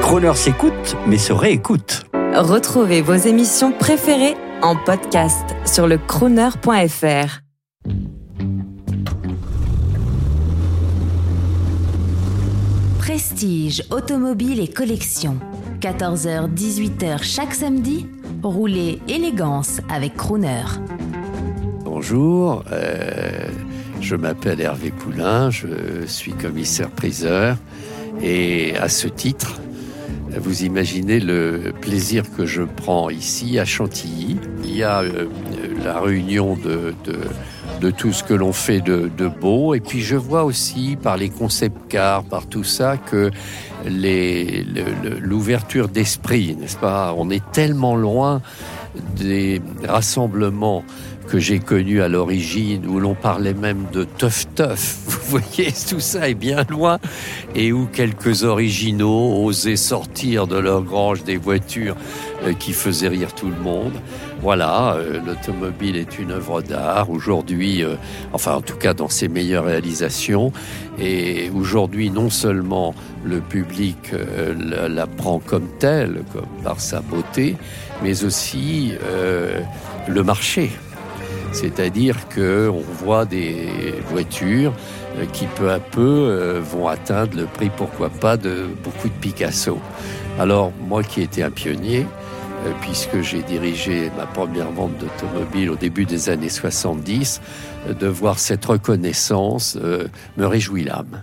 Croner s'écoute, mais se réécoute. Retrouvez vos émissions préférées en podcast sur le crooner.fr. Prestige, automobile et collection. 14h-18h chaque samedi, roulez élégance avec Crooner. Bonjour, euh, je m'appelle Hervé Poulain, je suis commissaire-priseur et à ce titre, vous imaginez le plaisir que je prends ici à Chantilly. Il y a euh, la réunion de, tout ce que l'on fait de, beau. Et puis je vois aussi par les concept cars, par tout ça, que l'ouverture d'esprit, n'est-ce pas? On est tellement loin des rassemblements que j'ai connu à l'origine, où l'on parlait même de teuf teuf. Vous voyez, tout ça est bien loin, et où quelques originaux osaient sortir de leur grange des voitures euh, qui faisaient rire tout le monde. Voilà, euh, l'automobile est une œuvre d'art aujourd'hui, euh, enfin en tout cas dans ses meilleures réalisations. Et aujourd'hui, non seulement le public la, prend comme telle, comme par sa beauté, mais aussi le marché. C'est-à-dire qu'on voit des voitures qui peu à peu vont atteindre le prix, pourquoi pas, de beaucoup de Picasso. Alors moi qui étais un pionnier, puisque j'ai dirigé ma première vente d'automobile au début des années 70, de voir cette reconnaissance me réjouit l'âme.